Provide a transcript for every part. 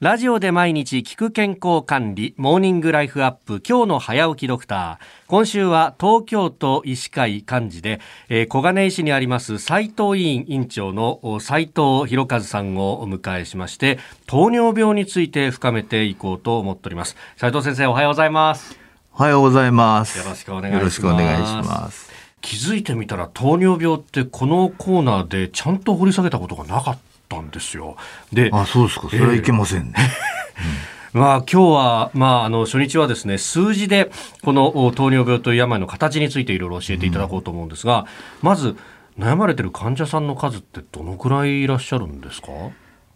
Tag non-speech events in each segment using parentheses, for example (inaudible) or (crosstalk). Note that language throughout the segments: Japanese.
ラジオで毎日聞く健康管理、モーニングライフアップ、今日の早起きドクター。今週は東京都医師会幹事で、えー、小金井市にあります斉藤委員院長の斉藤博和さんをお迎えしまして、糖尿病について深めていこうと思っております。斉藤先生、おはようございます。おはようございます。よろしくお願いします。気づいてみたら糖尿病ってこのコーナーでちゃんと掘り下げたことがなかった。ったんですよ。で、あ、そうですか。それはいけませんね。え (laughs) ー、まあ、今日は、まあ、あの初日はですね数字でこの糖尿病という病の形についていろいろ教えていただこうと思うんですが、うん、まず悩まれてる患者さんの数ってどのくらいいらっしゃるんですか、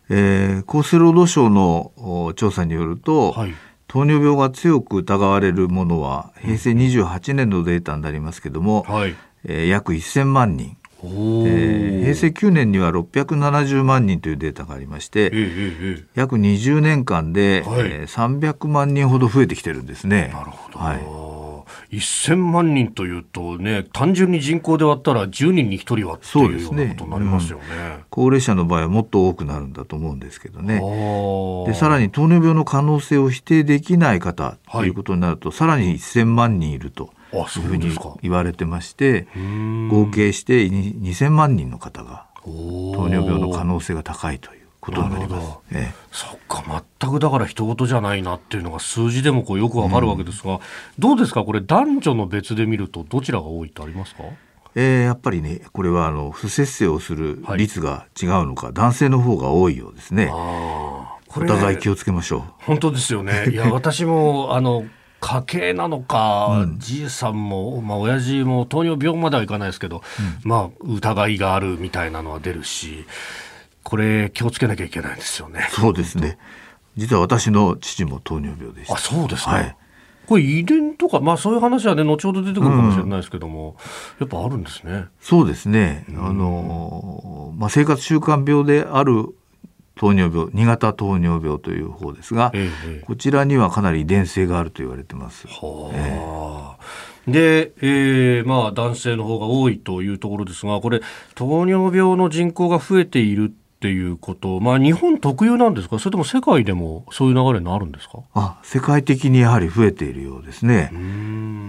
えー、厚生労働省の調査によると、はい、糖尿病が強く疑われるものは平成28年のデータになりますけども、はい、えー、約1000万人。えー、平成9年には670万人というデータがありまして、えー、約20年間で、はい、えー、300万人ほど増えてきてるんですね。なるほど、はい1000万人というとね、単純に人口で割ったら10人に1人はっていうようなことになりますよね、うん、高齢者の場合はもっと多くなるんだと思うんですけどね。で、さらに糖尿病の可能性を否定できない方ということになると、はい、さらに1000万人いると。いうふうに言われてまして合計して2000万人の方が糖尿病の可能性が高いということになります。ええ、そっか全くだから人事じゃないなっていうのが数字でもこうよくわかるわけですが、うん、どうですか？これ男女の別で見るとどちらが多いってありますか？えー、やっぱりねこれはあの不摂生をする率が違うのか、はい、男性の方が多いようですね。お互い気をつけましょう。本当ですよね。(laughs) いや私もあの家系なのか、うん、じいさんも、まあ親父も糖尿病まではいかないですけど、うん、まあ疑いがあるみたいなのは出るし、これ気をつけなきゃいけないですよね。そうですね。実は私の父も糖尿病でした。あ、そうですか。はい、これ遺伝とか、まあそういう話はね、後ほど出てくるかもしれないですけども、うん、やっぱあるんですね。そうですね。あの、まあ生活習慣病である糖尿病2型糖尿病という方ですが、ええ、こちらにはかなり遺伝性があると言われてます。はえで、えー、まあ男性の方が多いというところですがこれ糖尿病の人口が増えているっていうこと、まあ、日本特有なんですか？それとも世界でもそういう流れになるんですか？あ世界的にやはり増えているようですね、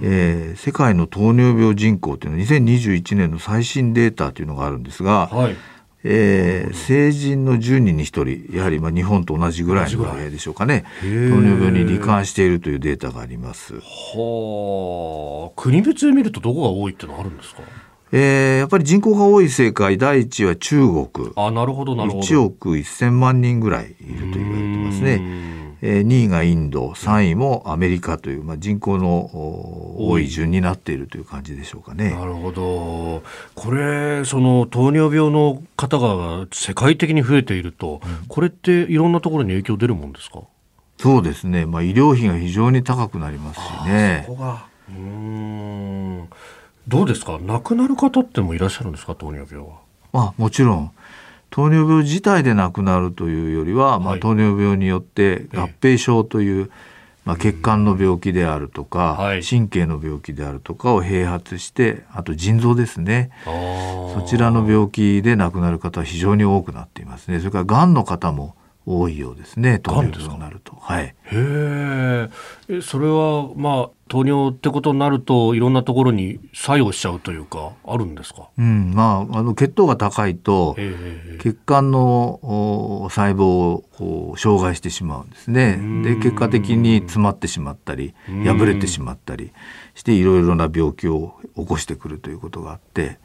えー、世界の糖尿病人口というのは2021年の最新データというのがあるんですが、はい。えー、成人の10人に1人やはりまあ日本と同じぐらいの割合でしょうかね。糖尿病に罹患しているというデータがあります。はあ。国別で見るとどこが多いってのあるんですか？えー、やっぱり人口が多い世界第一は中国。あなるほどなるほど。1億1000万人ぐらいいると言われてますね。えー、2位がインド3位もアメリカという、まあ、人口の多い。順になっているという感じでしょうかね。なるほど。これその糖尿病の方が世界的に増えていると、うん、これっていろんなところに影響出るもんですか？そうですね、まあ、医療費が非常に高くなりますしね。そこが。うんどうですか？亡くなる方ってもいらっしゃるんですか？糖尿病は。まあ、もちろん。糖尿病自体で亡くなるというよりは、まあ、糖尿病によって合併症という、まあ、血管の病気であるとか、神経の病気であるとかを併発してあと腎臓ですね。そちらの病気で亡くなる方は非常に多くなっていますね。それからがんの方も多いようですね糖尿病になると。はい、へえそれはまあ糖尿ってことになるといろんなところに作用しちゃうというかあるんですか、うんまあ、あの血糖が高いと血管の細胞を障害してしまうんですね。で結果的に詰まってしまったり破れてしまったりしていろいろな病気を起こしてくるということがあって。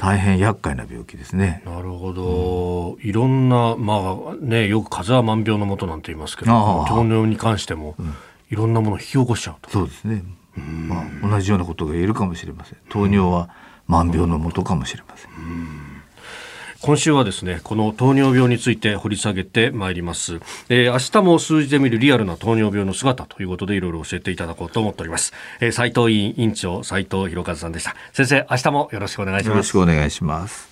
大変厄介な病気ですね。なるほど、うん、いろんなまあねよく風邪は万病のもとなんて言いますけど、糖尿に関しても、うん、いろんなものを引き起こしちゃうと。そうですね。まあ同じようなことが言えるかもしれません。糖尿は万病のもとかもしれません。今週はですねこの糖尿病について掘り下げてまいります、えー、明日も数字で見るリアルな糖尿病の姿ということでいろいろ教えていただこうと思っております、えー、斉藤委員委員長斉藤博和さんでした。先生明日もよろしくお願いします。よろしくお願いします。